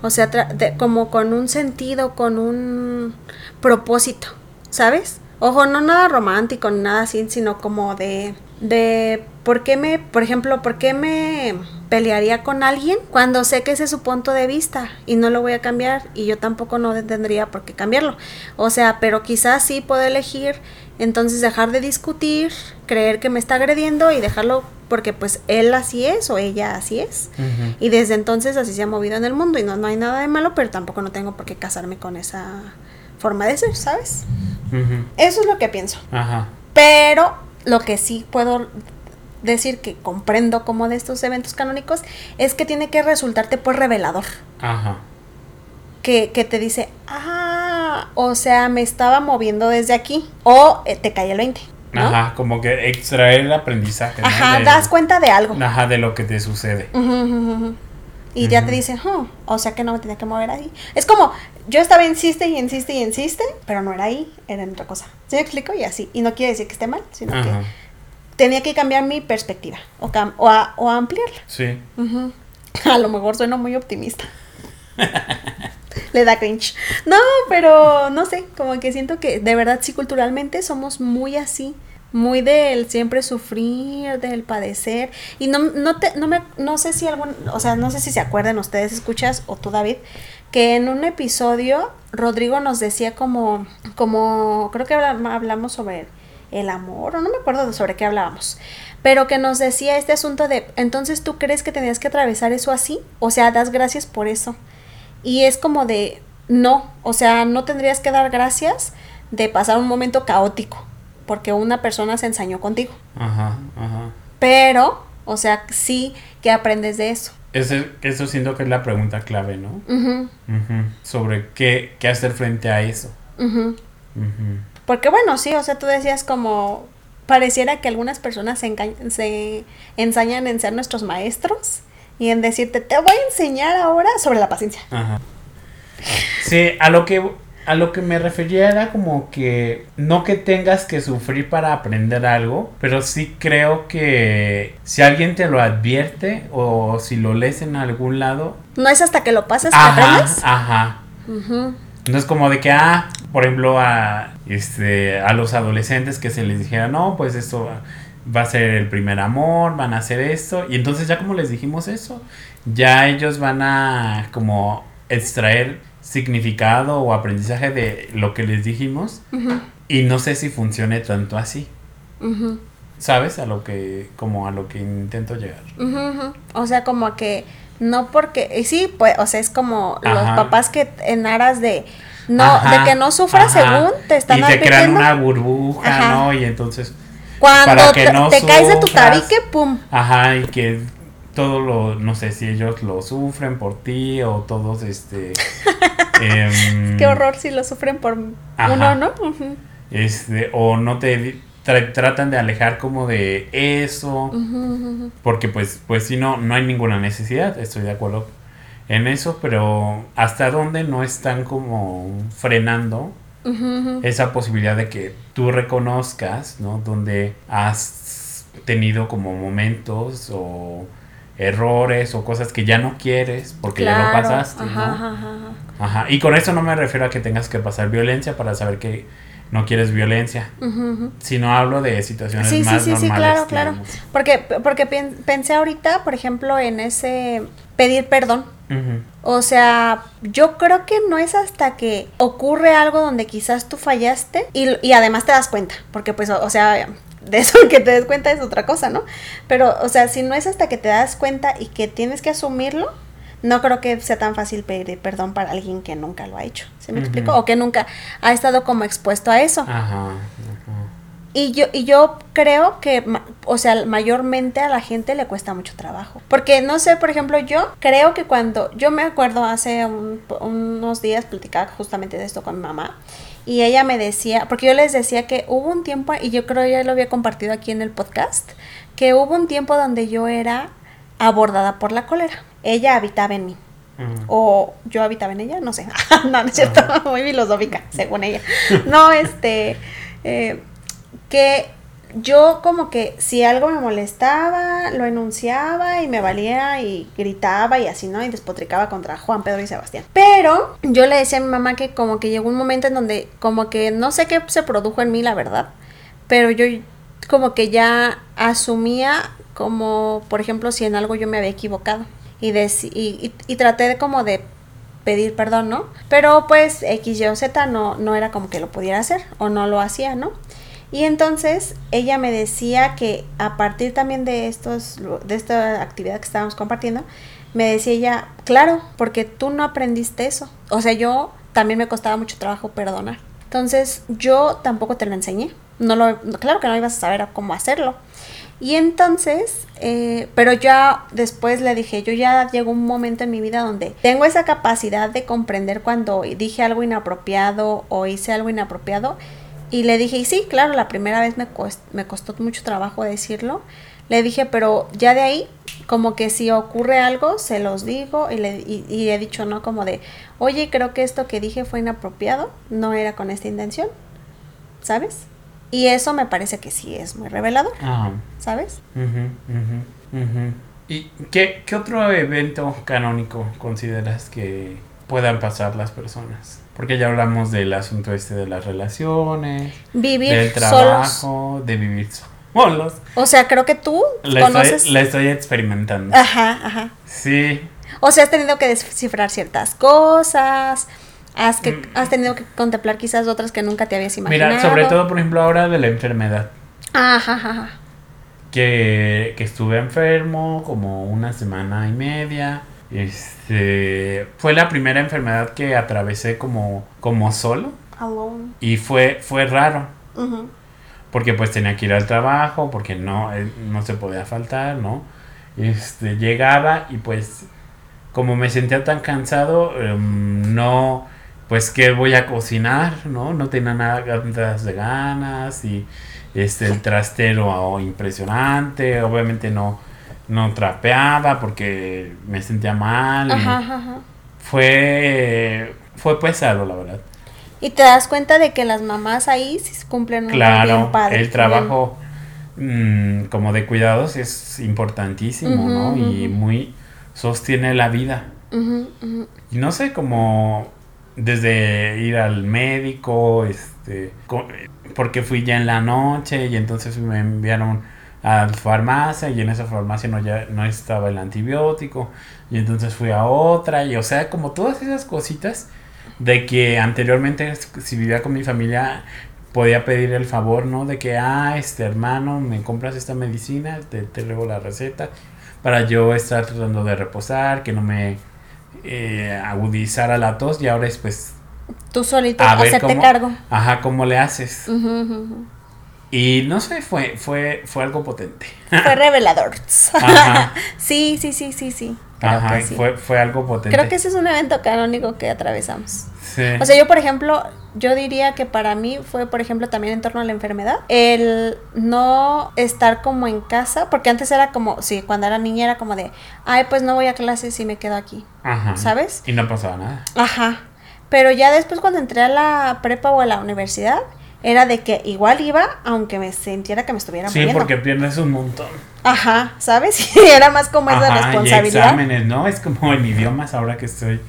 O sea, de- como con un sentido, con un propósito, ¿sabes? Ojo, no nada romántico ni nada así, sino como de, de, ¿por qué me, por ejemplo, por qué me pelearía con alguien cuando sé que ese es su punto de vista y no lo voy a cambiar y yo tampoco no tendría por qué cambiarlo? O sea, pero quizás sí puedo elegir entonces dejar de discutir, creer que me está agrediendo y dejarlo porque pues él así es o ella así es. Y desde entonces así se ha movido en el mundo y no, no hay nada de malo, pero tampoco no tengo por qué casarme con esa forma de ser, ¿sabes? Eso es lo que pienso. Ajá. Pero lo que sí puedo decir que comprendo como de estos eventos canónicos es que tiene que resultarte pues revelador. Ajá. Que, que te dice, ah, o sea, me estaba moviendo desde aquí. O eh, te cae el 20. ¿no? Ajá, como que extraer el aprendizaje. ¿no? Ajá, De- das cuenta de algo. Ajá, de lo que te sucede. Ujú, ujú. Y ya te dicen, "Hmm, o sea que no me tenía que mover ahí. Es como, yo estaba insiste y insiste y insiste, pero no era ahí, era en otra cosa. ¿Sí me explico? Y así. Y no quiere decir que esté mal, sino que tenía que cambiar mi perspectiva o, cam- o, a- o ampliarla. Sí. (laughs) A lo mejor sueno muy optimista. (laughs) Le da cringe. No, pero no sé, como que siento que de verdad sí culturalmente somos muy así, muy del siempre sufrir, del padecer y no no te no me no sé si algún, o sea, no sé si se acuerdan ustedes escuchas o tú David que en un episodio Rodrigo nos decía como como creo que habla- hablamos sobre el amor, o no me acuerdo sobre qué hablábamos, pero que nos decía este asunto de, entonces tú crees que tenías que atravesar eso así, o sea, das gracias por eso. Y es como de, no, o sea, no tendrías que dar gracias de pasar un momento caótico, porque una persona se ensañó contigo. Ajá, ajá. Pero, o sea, sí que aprendes de eso. Ese- eso siento que es la pregunta clave, ¿no? Ujú, Ujú. Sobre qué, qué hacer frente a eso. ujú. Ujú. Porque bueno, sí, o sea, tú decías como, pareciera que algunas personas se, se ensañan en ser nuestros maestros y en decirte, te voy a enseñar ahora sobre la paciencia. Ajá. Sí, a lo que a lo que me refería era como que no que tengas que sufrir para aprender algo, pero sí creo que si alguien te lo advierte o si lo lees en algún lado, No es hasta que lo pasas que ajá, aprendes. ajá. Ujú. No es como de que, ah, por ejemplo, a, este, a los adolescentes que se les dijera, no, pues esto va, va a ser el primer amor, van a hacer esto. Y entonces ya como les dijimos eso, ya ellos van a como extraer significado o aprendizaje de lo que les dijimos. Y no sé si funcione tanto así. ¿Sabes? A lo que, como a lo que intento llegar. O sea, como que no porque, y sí, pues, o sea, es como los papás que en aras de no, Ajá, de que no sufras ajá. según te están Y te crean una burbuja. ¿no? Y entonces Cuando para que te, no te caes de tu tabique, pum. Ajá, y que todo lo, no sé si ellos lo sufren por ti o todos, este... (laughs) em, Qué horror si lo sufren por Ajá. uno, ¿no? Este, o no te tra- tratan de alejar como de eso, porque pues, pues si no, no hay ninguna necesidad, estoy de acuerdo en eso, pero hasta dónde no están como frenando esa posibilidad de que tú reconozcas, ¿no? Donde has tenido como momentos o errores o cosas que ya no quieres porque ya lo Claro, pasaste, ajá, ¿no? ajá, ajá. Ajá. Y con eso no me refiero a que tengas que pasar violencia para saber que no quieres violencia, Ujú, ujú. sino hablo de situaciones Sí, sí, más sí, sí, normales. claro, claro. digamos. Porque, porque pensé ahorita, por ejemplo, en ese pedir perdón. Ujú. O sea, yo creo que no es hasta que ocurre algo donde quizás tú fallaste y, y además te das cuenta, porque pues, o, o sea, de eso (laughs) que te des cuenta es otra cosa, ¿no? Pero, o sea, si no es hasta que te das cuenta y que tienes que asumirlo, no creo que sea tan fácil pedir perdón para alguien que nunca lo ha hecho, ¿se me explico? O que nunca ha estado como expuesto a eso. Ajá, ajá. Y yo, y yo creo que, o sea, mayormente a la gente le cuesta mucho trabajo. Porque, no sé, por ejemplo, yo creo que cuando, yo me acuerdo hace un- unos días platicaba justamente de esto con mi mamá. Y ella me decía, porque yo les decía que hubo un tiempo, y yo creo ya lo había compartido aquí en el podcast, que hubo un tiempo donde yo era abordada por la cólera. Ella habitaba en mí. O yo habitaba en ella, no sé. (laughs) no, no es cierto, muy filosófica, según ella. No, este, eh, que yo como que si algo me molestaba, lo enunciaba y me valía y gritaba y así, ¿no? Y despotricaba contra Juan, Pedro y Sebastián. Pero yo le decía a mi mamá que como que llegó un momento en donde como que no sé qué se produjo en mí, la verdad, pero yo como que ya asumía como, por ejemplo, si en algo yo me había equivocado y, y, y traté de como de pedir perdón, ¿no? Pero pues X, Y o Z no, no era como que lo pudiera hacer o no lo hacía, ¿no? Y entonces ella me decía que a partir también de estos de esta actividad que estábamos compartiendo, me decía ella, claro, porque tú no aprendiste eso. O sea, yo también me costaba mucho trabajo perdonar. Entonces, yo tampoco te lo enseñé. No lo claro que no ibas a saber cómo hacerlo. Y entonces, eh, pero ya después le dije, yo ya llegó un momento en mi vida donde tengo esa capacidad de comprender cuando dije algo inapropiado o hice algo inapropiado. Y le dije, y sí, claro, la primera vez me, me costó mucho trabajo decirlo. Le dije, pero ya de ahí, como que si ocurre algo, se los digo y le y he dicho, ¿no? Como de, oye, creo que esto que dije fue inapropiado, no era con esta intención, ¿sabes? Y eso me parece que sí es muy revelador. ¿Sabes? ¿Y qué, otro evento canónico consideras que puedan pasar las personas? Porque ya hablamos del asunto este de las relaciones, vivir del trabajo, de vivir solos. O sea, creo que tú la conoces. Estoy, la estoy experimentando. Ajá, ajá. Sí. O sea, has tenido que descifrar ciertas cosas, Has, que, mm. has tenido que contemplar quizás otras que nunca te habías imaginado. Mira, sobre todo, por ejemplo, ahora de la enfermedad. Ajá, ajá. Que, que estuve enfermo como una semana y media. Este fue la primera enfermedad que atravesé como, como solo. Alone. Y fue, fue raro. Porque pues tenía que ir al trabajo, porque no, eh, no se podía faltar, ¿no? Este, llegaba y pues como me sentía tan cansado, em, no pues que voy a cocinar, ¿no? No tenía nada de ganas y este el trastero impresionante, obviamente no no trapeaba porque me sentía mal. Fue fue pesado, la verdad. Y te das cuenta de que las mamás ahí sí cumplen un claro, el trabajo mm, como de cuidados es importantísimo, ¿no? Y muy sostiene la vida. Y no sé, como desde ir al médico, este, porque fui ya en la noche y entonces me enviaron a la farmacia y en esa farmacia no, ya, no estaba el antibiótico y entonces fui a otra y o sea como todas esas cositas de que anteriormente si vivía con mi familia podía pedir el favor no de que ah este hermano me compras esta medicina te, te la receta para yo estar tratando de reposar que no me eh, agudizar a la tos y ahora es pues... Tú solito hacerte cargo. Ajá, ¿cómo le haces? Y no sé, fue, fue, fue algo potente. Fue (laughs) revelador. Ajá. (laughs) sí, sí, sí, sí, sí. Ajá, fue, fue algo potente. Creo que ese es un evento canónico que atravesamos. Sí. O sea, yo, por ejemplo, yo diría que para mí fue, por ejemplo, también en torno a la enfermedad, el no estar como en casa, porque antes era como, sí, cuando era niña era como de, ay, pues no voy a clases y me quedo aquí. Ajá. ¿Sabes? Y no pasaba nada. Ajá. Pero ya después cuando entré a la prepa o a la universidad, era de que igual iba, aunque me sintiera que me estuviera sí, Sí, porque pierdes un montón. Ajá, ¿sabes? (laughs) Y era más como esa responsabilidad. Y exámenes, ¿no? Es como en idiomas, ahora que estoy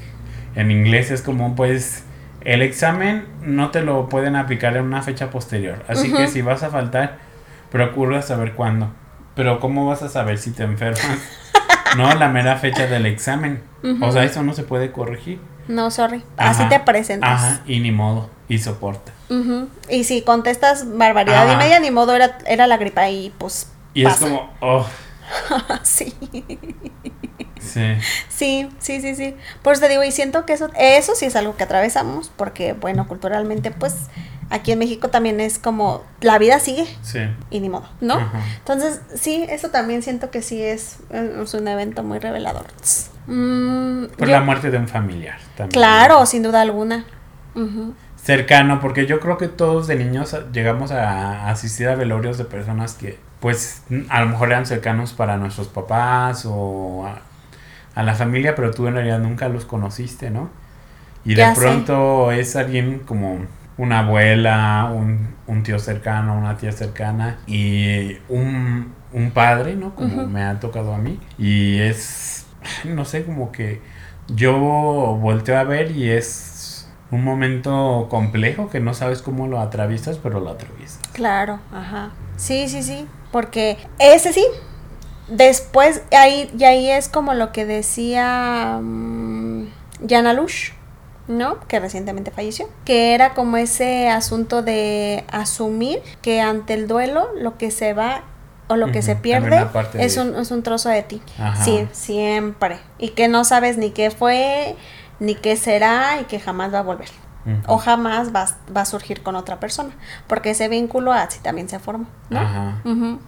en inglés, es como, pues, el examen no te lo pueden aplicar en una fecha posterior. Así que si vas a faltar, procura saber cuándo. Pero ¿cómo vas a saber si te enfermas? (laughs) no, la mera fecha del examen. O sea, eso no se puede corregir. No, sorry. Así te presentas. Ajá, y ni modo. Y soporta. Y si contestas barbaridad y media, ni modo, era, era la gripa y pues. Y es como, oh. (laughs) sí. Sí. Sí, sí, sí, sí. Por eso te digo, y siento que eso, eso sí es algo que atravesamos, porque, bueno, culturalmente, pues, aquí en México también es como, la vida sigue. Sí. Y ni modo, ¿no? Entonces, sí, eso también siento que sí es, un evento muy revelador. Mm, Por la muerte de un familiar también. Claro, sin duda alguna. Cercano, porque yo creo que todos de niños llegamos a asistir a velorios de personas que, pues, a lo mejor eran cercanos para nuestros papás o a, la familia, pero tú en realidad nunca los conociste, ¿no? Y de pronto es alguien como una abuela, un, tío cercano, una tía cercana y un, un padre, ¿no? Como me ha tocado a mí. Y es, no sé, como que yo volteo a ver y es un momento complejo que no sabes cómo lo atraviesas, pero lo atraviesas. Claro, ajá. Sí, sí, sí. Porque ese sí. Después, ahí, y ahí es como lo que decía um, Jana Lush ¿no? Que recientemente falleció, que era como ese asunto de asumir que ante el duelo lo que se va o lo que se pierde es un, es un trozo de ti. Sí, siempre. Y que no sabes ni qué fue, ni qué será y que jamás va a volver. O jamás va, va, a surgir con otra persona. Porque ese vínculo así también se formó, ¿no?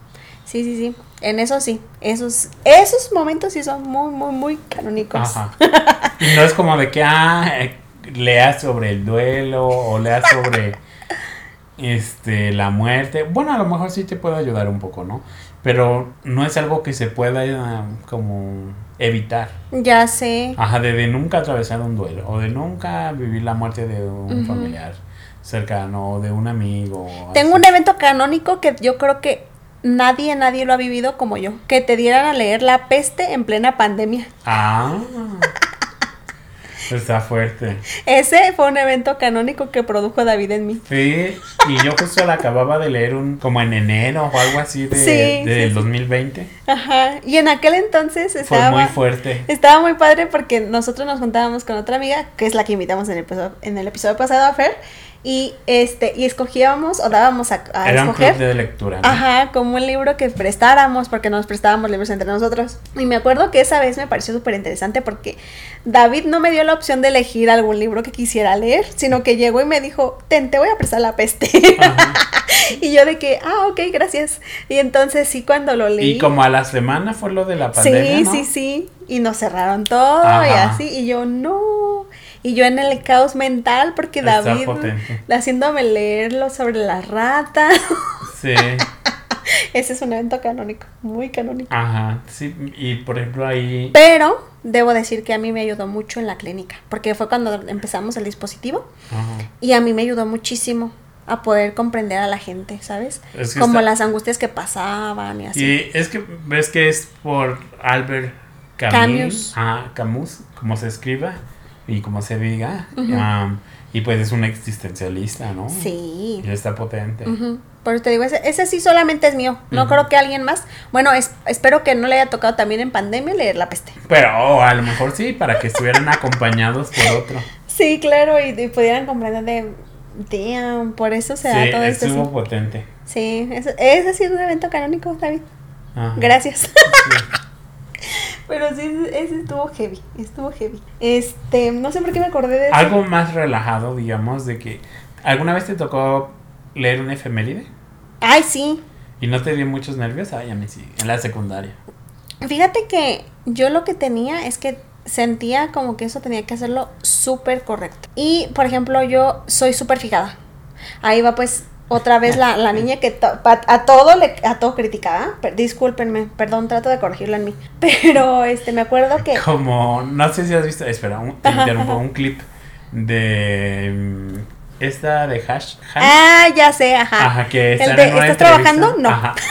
Sí, sí, sí. En eso sí. Esos, esos momentos sí son muy, muy, muy canónicos. Ajá. (laughs) Y no es como de que, ah, eh, leas sobre el duelo o leas sobre (laughs) este la muerte. Bueno, a lo mejor sí te puede ayudar un poco, ¿no? Pero no es algo que se pueda eh, como evitar. Ya sé. Ajá, de, de nunca atravesar un duelo o de nunca vivir la muerte de un familiar cercano o de un amigo. Tengo así. un evento canónico que yo creo que nadie, nadie lo ha vivido como yo. Que te dieran a leer La peste en plena pandemia. Ah. (laughs) Está fuerte. Ese fue un evento canónico que produjo David en mí. Sí, y yo justo la acababa de leer un como en enero o algo así de, Sí, del sí, sí. 2020. Ajá. Y en aquel entonces Fue estaba... muy fuerte. Estaba muy padre porque nosotros nos juntábamos con otra amiga, que es la que invitamos en el episodio, en el episodio pasado a Fer, y este, y escogíamos o dábamos a, a Era un escoger. club de lectura. ¿no? Ajá, como un libro que prestáramos, porque nos prestábamos libros entre nosotros. Y me acuerdo que esa vez me pareció súper interesante porque David no me dio la opción de elegir algún libro que quisiera leer, sino que llegó y me dijo, ten, te voy a prestar la peste. (laughs) Y yo de que, ah, ok, gracias. Y entonces sí, cuando lo leí... Y como a la semana fue lo de la pandemia. Sí, ¿no? sí, sí. Y nos cerraron todo y así. Y yo, no. Y yo en el caos mental porque Está David potente. haciéndome leerlo sobre la rata. Sí. (laughs) Ese es un evento canónico, muy canónico. Ajá. Sí, y por ejemplo ahí. Pero debo decir que a mí me ayudó mucho en la clínica, porque fue cuando empezamos el dispositivo Ajá. y a mí me ayudó muchísimo a poder comprender a la gente, ¿sabes? Es que Como está- las angustias que pasaban y así. Y es que ves que es por Albert Camus. Camus. Ah, Camus, como se escriba y como se diga. Y pues es un existencialista, ¿no? Sí. Y está potente. Por eso te digo, ese, ese sí solamente es mío. No creo que alguien más. Bueno, es- espero que no le haya tocado también en pandemia leer la peste. Pero oh, a lo mejor sí, para que estuvieran (laughs) acompañados por otro. Sí, claro, y, y pudieran comprender de. Damn, por eso se da todo esto. estuvo potente. sí ese, ese ha sido un evento canónico, David. Ajá. Gracias. Sí. (laughs) Pero sí, ese estuvo heavy. Estuvo heavy. Este, no sé por qué me acordé de eso. Algo más relajado, digamos, de que alguna vez te tocó leer una efeméride Ay, sí. y no te dio muchos nervios. Ay, a mí sí, en la secundaria. Fíjate que yo lo que tenía es que sentía como que eso tenía que hacerlo súper correcto. Y, por ejemplo, yo soy súper fijada. Ahí va pues otra vez la, la (laughs) niña que to- a todo le a todo criticaba. Per- discúlpenme, perdón, trato de corregirlo en mí. (laughs) Pero este me acuerdo que Como, no sé si has visto, espera, un, ajá. un clip de esta de Hash. Ah, ya sé, ajá. Ajá, que está de, en una ¿estás trabajando? No. Ajá. (laughs)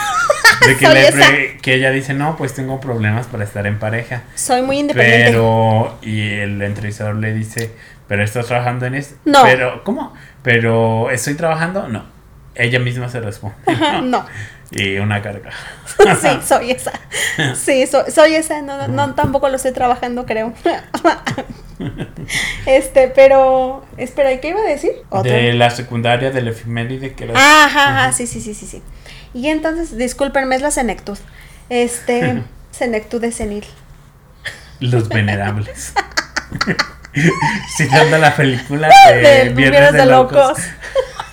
De que, le que ella dice, no, pues tengo problemas para estar en pareja. Soy muy independiente. Pero, y el entrevistador le dice, pero estás trabajando en esto. No. Pero, ¿cómo? Pero, ¿estoy trabajando? No. Ella misma se responde. no. Y una carga. (laughs) Sí, soy esa. Sí, soy, soy esa. No, no, no, tampoco lo estoy trabajando, creo. (laughs) Este, pero. Espera, ¿y qué iba a decir? Otro. De la secundaria del efeméride que era. Ah, Ajá, ajá, sí, sí, sí, sí, sí. Y entonces, discúlpenme, es la senectud. Este, (laughs) senectud de senil. Los venerables. Citando la película de, De Viernes de Locos.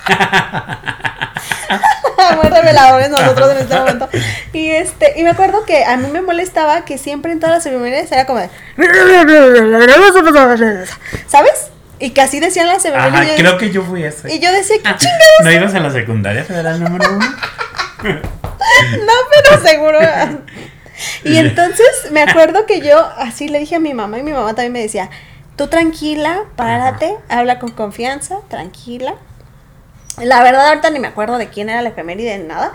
(laughs) Muy reveladores nosotros en este momento. Y este, y me acuerdo que a mí me molestaba que siempre en todas las efemérides era como de. ¿Sabes? Y que así decían las Ajá, efemérides. creo que yo fui ese. Y yo decía, ¿qué chingados? ¿No ibas a la secundaria federal número uno? (laughs) No, pero seguro. Y entonces me acuerdo que yo así le dije a mi mamá y mi mamá también me decía, tú tranquila, párate, habla con confianza, tranquila. La verdad ahorita ni me acuerdo de quién era la efeméride ni nada.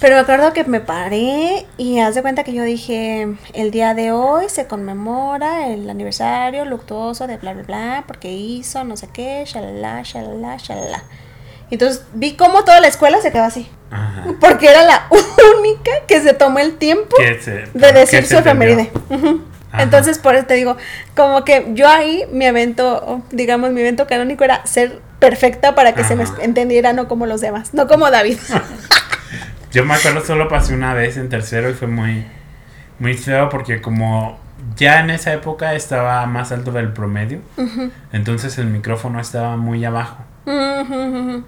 Pero me acuerdo que me paré y haz de cuenta que yo dije, el día de hoy se conmemora el aniversario luctuoso de bla, bla, bla, porque hizo no sé qué, shalala, shalala, shalala. Entonces vi cómo toda la escuela se quedó así. Ajá. Porque era la única que se tomó el tiempo ¿Qué se- de decir su efeméride. Entonces, por eso te digo, como que yo ahí, mi evento, digamos, mi evento canónico era ser perfecta para que se me entendiera, no como los demás, no como David. (laughs) Yo me acuerdo solo pasé una vez en tercero y fue muy, muy feo porque como ya en esa época estaba más alto del promedio, entonces el micrófono estaba muy abajo. Ujú.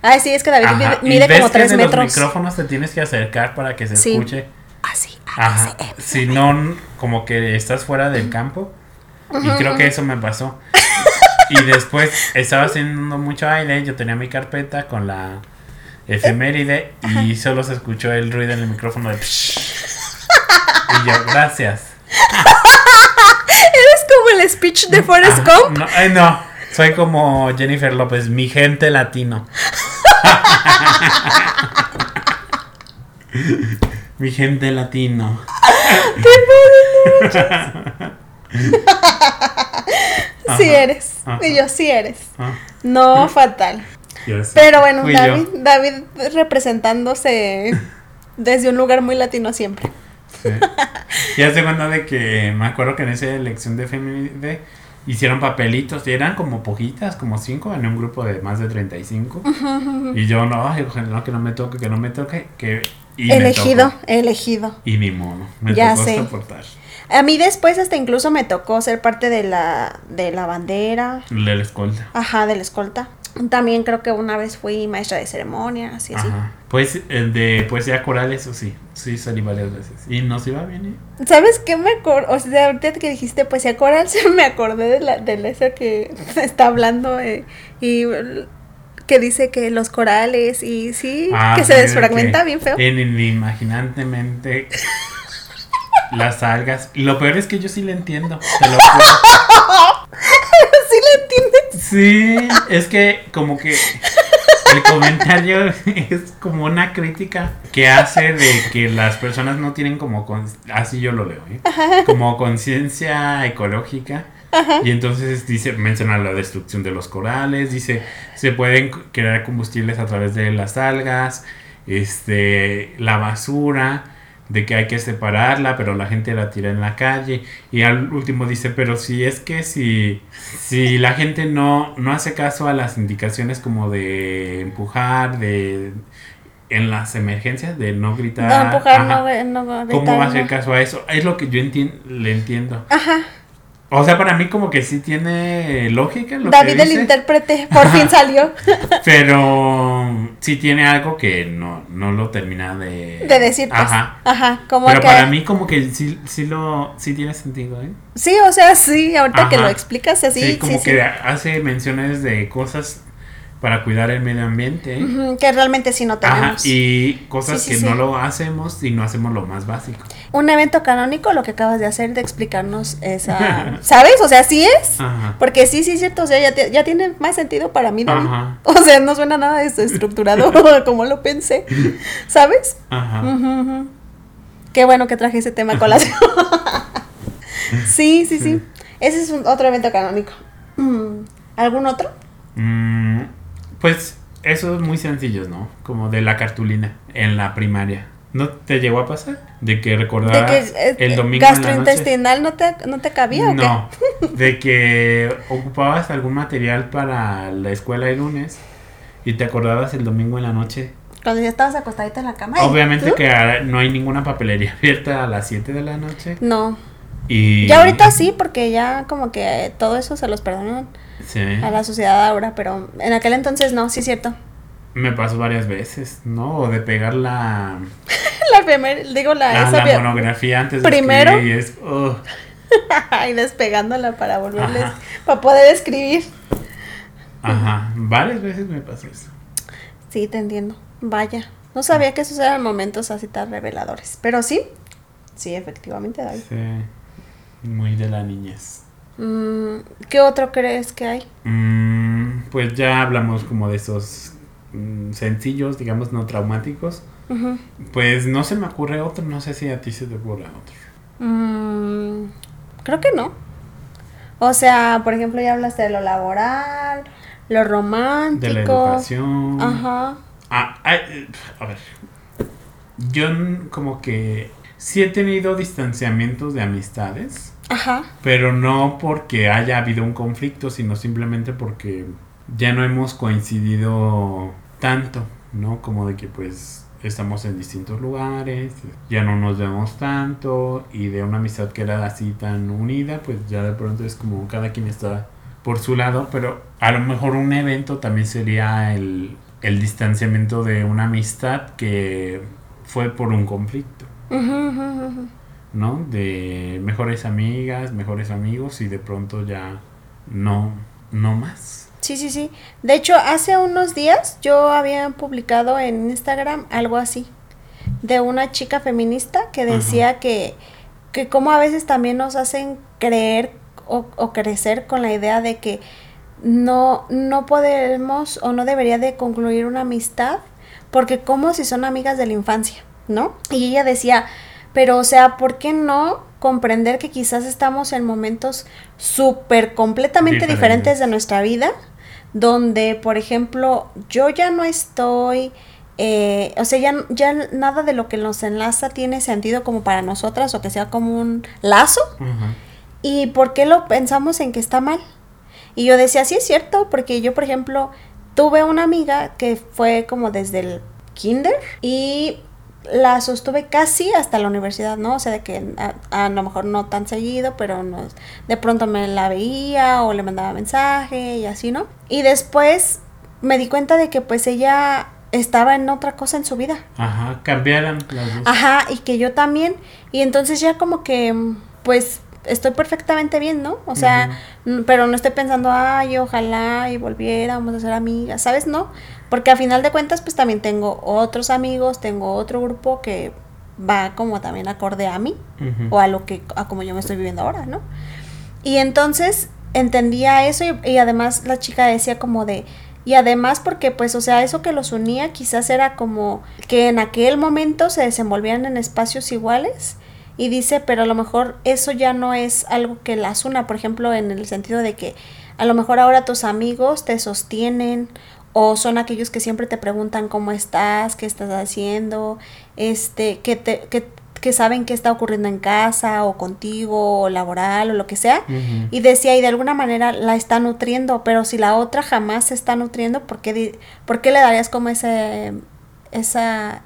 Ay, sí, es que David Ajá, mide, como que 3 de metros. los micrófonos te tienes que acercar para que se Sí. escuche. Así, Ajá. así. Si no, como que estás fuera del campo. Y creo que eso me pasó. (laughs) Y después estaba haciendo mucho aire. Yo tenía mi carpeta con la efeméride. Y solo se escuchó el ruido en el micrófono de. Y yo, gracias. Eres como el speech de Forrest Ajá, Gump. No. Soy como Jennifer López, mi gente latino. (laughs) mi gente latino. (laughs) Sí Ajá, eres. Ajá. Y yo, sí eres. No, (laughs) fatal. Pero bueno, Fui yo. David, David representándose desde un lugar muy latino siempre. Sí. Ya se cuenta de que me acuerdo que en esa elección de feminide hicieron papelitos y eran como poquitas, como cinco en un grupo de más de 35. Y yo no, ojalá que no me toque, que no me toque, que y elegido, elegido. Y ni modo, me Ya tocó sé. soportar. A mí después hasta incluso me tocó ser parte de la, de la bandera, La escolta. ajá, de la escolta. También creo que una vez fui maestra de ceremonias y así. Ajá. Pues el de poesía coral, eso sí, sí salí varias veces. Y nos iba bien, ¿eh? ¿Sabes qué me acordé? O sea, ahorita que dijiste poesía coral, (laughs) se me acordé de la, de esa que (laughs) está hablando eh, y que dice que los corales y sí, Ah, que se de desfragmenta que bien feo. En inimaginantemente las algas. Lo peor es que yo sí le entiendo. Te lo. (laughs) ¿Sí le entiendes? Sí, es que como que el comentario es como una crítica que hace de que las personas no tienen como así yo lo leo, ¿eh? como conciencia ecológica. Y entonces dice, menciona la destrucción de los corales, dice, se pueden crear combustibles a través de las algas, este, la basura, de que hay que separarla, pero la gente la tira en la calle. Y al último dice, pero si es que si, si la gente no, no hace caso a las indicaciones como de empujar, de en las emergencias, de no gritar. No empujar, ajá, no, no ¿Cómo va a hacer caso a eso? Es lo que yo entien- le entiendo. Ajá. O sea, para mí como que sí tiene lógica lo David que el intérprete por fin (laughs) salió pero sí tiene algo que no, no lo termina de... de decir pues. Ajá. Ajá, como Pero que para mí como que sí, sí lo sí tiene sentido, ¿eh? Sí, o sea, sí, ahorita que lo explicas así, sí, como sí. que hace menciones de cosas para cuidar el medio ambiente. que realmente sí no Ajá, tenemos. y cosas Sí, sí, que sí. no lo hacemos y no hacemos lo más básico. Un evento canónico, lo que acabas de hacer, de explicarnos esa... (laughs) ¿Sabes? O sea, sí es. Ajá. Porque sí, sí es cierto, o sea, ya, te- ya tiene más sentido para mí, David. Ajá. (laughs) O sea, no suena nada desestructurado (laughs) como lo pensé, ¿sabes? Ajá. Qué bueno que traje ese tema a colación. sí, sí, sí, Sí. Ese es un, otro evento canónico. Mm, ¿Algún otro? Mm, pues esos muy sencillos, ¿no? Como de la cartulina en la primaria. ¿No te llegó a pasar? De que ¿De recordabas que eh, el domingo en la noche. no te, no te cabía o qué? No, (laughs) de que ocupabas algún material para la escuela el lunes y te acordabas el domingo en la noche. Cuando ya estabas acostadita en la cama. ¿y Obviamente tú? que ah, no hay ninguna papelería abierta a las 7 de la noche. No. Y Ya ahorita sí, porque ya como que todo eso se los perdonan Sí, a la sociedad ahora, pero en aquel entonces no, sí es cierto. me pasó varias veces, ¿no? De pegar la, (laughs) La primer, digo la, la, esa la bio- monografía antes de Primero. escribir y es... ugh. (laughs) y despegándola para volverles, Ajá. para poder escribir. Ajá, varias veces me pasó eso. Sí, te entiendo. Vaya. No sabía que esos eran momentos así tan reveladores. Pero sí, sí, efectivamente, David. Sí, muy de la niñez. Mm, ¿Qué otro crees que hay? Mm, pues ya hablamos como de esos mm, sencillos, digamos, no traumáticos. Pues no se me ocurre otro, no sé si a ti se te ocurre otro. Mm, creo que no. O sea, por ejemplo, ya hablaste de lo laboral, lo romántico. De la educación. Ajá. Ah, a ver. Yo como que sí he tenido distanciamientos de amistades, Ajá. pero no porque haya habido un conflicto, sino simplemente porque ya no hemos coincidido tanto, ¿no? Como de que pues estamos en distintos lugares, ya no nos vemos tanto y de una amistad que era así tan unida, pues ya de pronto es como cada quien está por su lado, pero a lo mejor un evento también sería el el distanciamiento de una amistad que fue por un conflicto, ¿no? De mejores amigas, mejores amigos y de pronto ya no, no más. Sí, sí, sí. De hecho, hace unos días yo había publicado en Instagram algo así, de una chica feminista que decía que, que como a veces también nos hacen creer o, o, crecer con la idea de que no, no podemos o no debería de concluir una amistad, porque como si son amigas de la infancia, ¿no? Y ella decía, pero o sea, ¿por qué no comprender que quizás estamos en momentos súper completamente diferentes. diferentes de nuestra vida? Donde, por ejemplo, yo ya no estoy... Eh, o sea, ya, ya nada de lo que nos enlaza tiene sentido como para nosotras o que sea como un lazo. Uh -huh. ¿Y por qué lo pensamos en que está mal? Y yo decía, sí es cierto, porque yo, por ejemplo, tuve una amiga que fue como desde el kinder y la sostuve casi hasta la universidad, ¿no? O sea, de que a, a lo mejor no tan seguido, pero no, de pronto me la veía o le mandaba mensaje y así, ¿no? Y después me di cuenta de que pues ella estaba en otra cosa en su vida. Ajá, cambiaron las dos. Ajá, y que yo también. Y entonces ya como que, pues, estoy perfectamente bien, ¿no? O sea, uh -huh. pero no estoy pensando, ay, ojalá y volviéramos a ser amigas, ¿sabes? No, porque a final de cuentas, pues también tengo otros amigos, tengo otro grupo que va como también acorde a mí uh -huh. o a lo que, a como yo me estoy viviendo ahora, ¿no? Y entonces entendía eso y, y además la chica decía como de, y además porque pues o sea eso que los unía quizás era como que en aquel momento se desenvolvían en espacios iguales y dice pero a lo mejor eso ya no es algo que las una por ejemplo en el sentido de que a lo mejor ahora tus amigos te sostienen o son aquellos que siempre te preguntan cómo estás qué estás haciendo este que te que que saben qué está ocurriendo en casa o contigo o laboral o lo que sea. Uh -huh. Y decía, y de alguna manera la está nutriendo, pero si la otra jamás se está nutriendo, ¿por qué, ¿por qué le darías como ese, esa,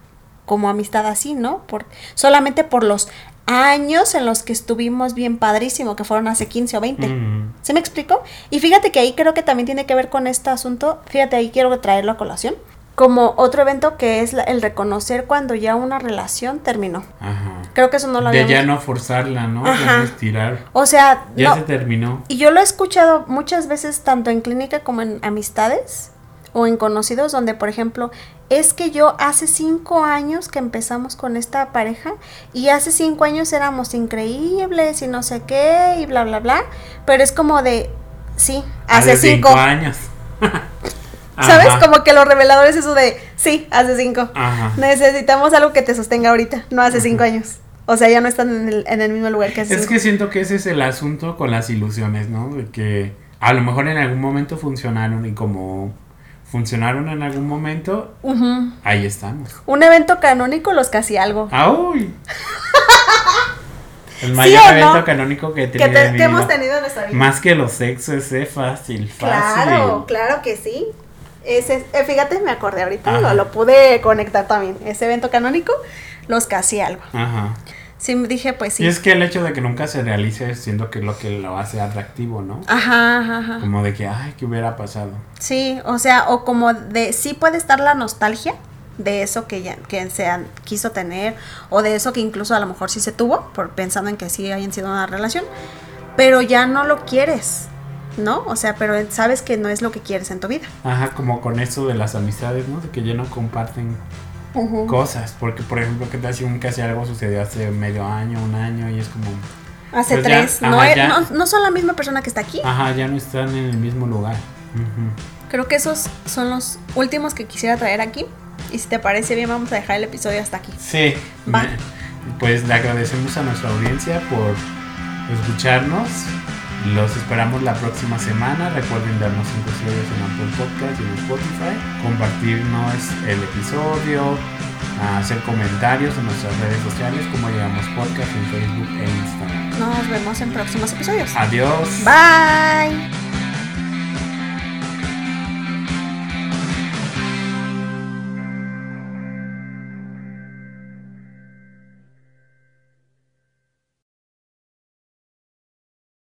como amistad así, no? Por, solamente por los años en los que estuvimos bien padrísimo, que fueron hace 15 o 20. Uh -huh. ¿Se me explicó? Y fíjate que ahí creo que también tiene que ver con este asunto, fíjate, ahí quiero traerlo a colación como otro evento que es el reconocer cuando ya una relación terminó. Ajá. Creo que eso no lo habíamos... De ya no forzarla, ¿no? Ajá. De estirar. O sea... Ya no. se terminó. Y yo lo he escuchado muchas veces tanto en clínica como en amistades o en conocidos donde, por ejemplo, es que yo hace cinco años que empezamos con esta pareja y hace cinco años éramos increíbles y no sé qué y bla, bla, bla, pero es como de, sí, hace, hace cinco, cinco años. (laughs) ¿Sabes? Ajá. Como que lo revelador es eso de, sí, hace cinco. Ajá. Necesitamos algo que te sostenga ahorita, no hace cinco años. O sea, ya no están en el, en el mismo lugar que hace Es cinco. que siento que ese es el asunto con las ilusiones, ¿no? De que a lo mejor en algún momento funcionaron y como funcionaron en algún momento, uh -huh. ahí estamos. Un evento canónico, los casi algo. ¡Ay! (laughs) El mayor ¿Sí evento no? canónico que, he tenido que, te, que hemos tenido en nuestra vida. Más que los sexos, es fácil, fácil. Claro, claro que sí. Ese, eh, fíjate, me acordé ahorita, lo, lo, pude conectar también. Ese evento canónico, los casi algo. Ajá. Sí, dije, pues sí. Y es que el hecho de que nunca se realice siendo que lo que lo hace atractivo, ¿no? Ajá, ajá, ajá. Como de que, ay, ¿qué hubiera pasado? Sí, o sea, o como de, sí puede estar la nostalgia de eso que ya que se han, quiso tener o de eso que incluso a lo mejor sí se tuvo por pensando en que sí hayan sido una relación pero ya no lo quieres ¿no? O sea, pero sabes que no es lo que quieres en tu vida. Ajá, como con eso de las amistades, ¿no? De que ya no comparten uh -huh. cosas. Porque, por ejemplo, que tal si un casi algo sucedió hace medio año, un año y es como. Hace pues tres. Ya, no, ajá, ya, no, no, son la misma persona que está aquí. Ajá, ya no están en el mismo lugar. Uh -huh. Creo que esos son los últimos que quisiera traer aquí. Y si te parece bien, vamos a dejar el episodio hasta aquí. Sí. Va. Pues le agradecemos a nuestra audiencia por escucharnos. Los esperamos la próxima semana. Recuerden darnos 5 estrellas en Apple Podcast y en Spotify. Compartirnos el episodio. Hacer comentarios en nuestras redes sociales como llegamos podcast en Facebook e Instagram. Nos vemos en próximos episodios. Adiós. Bye.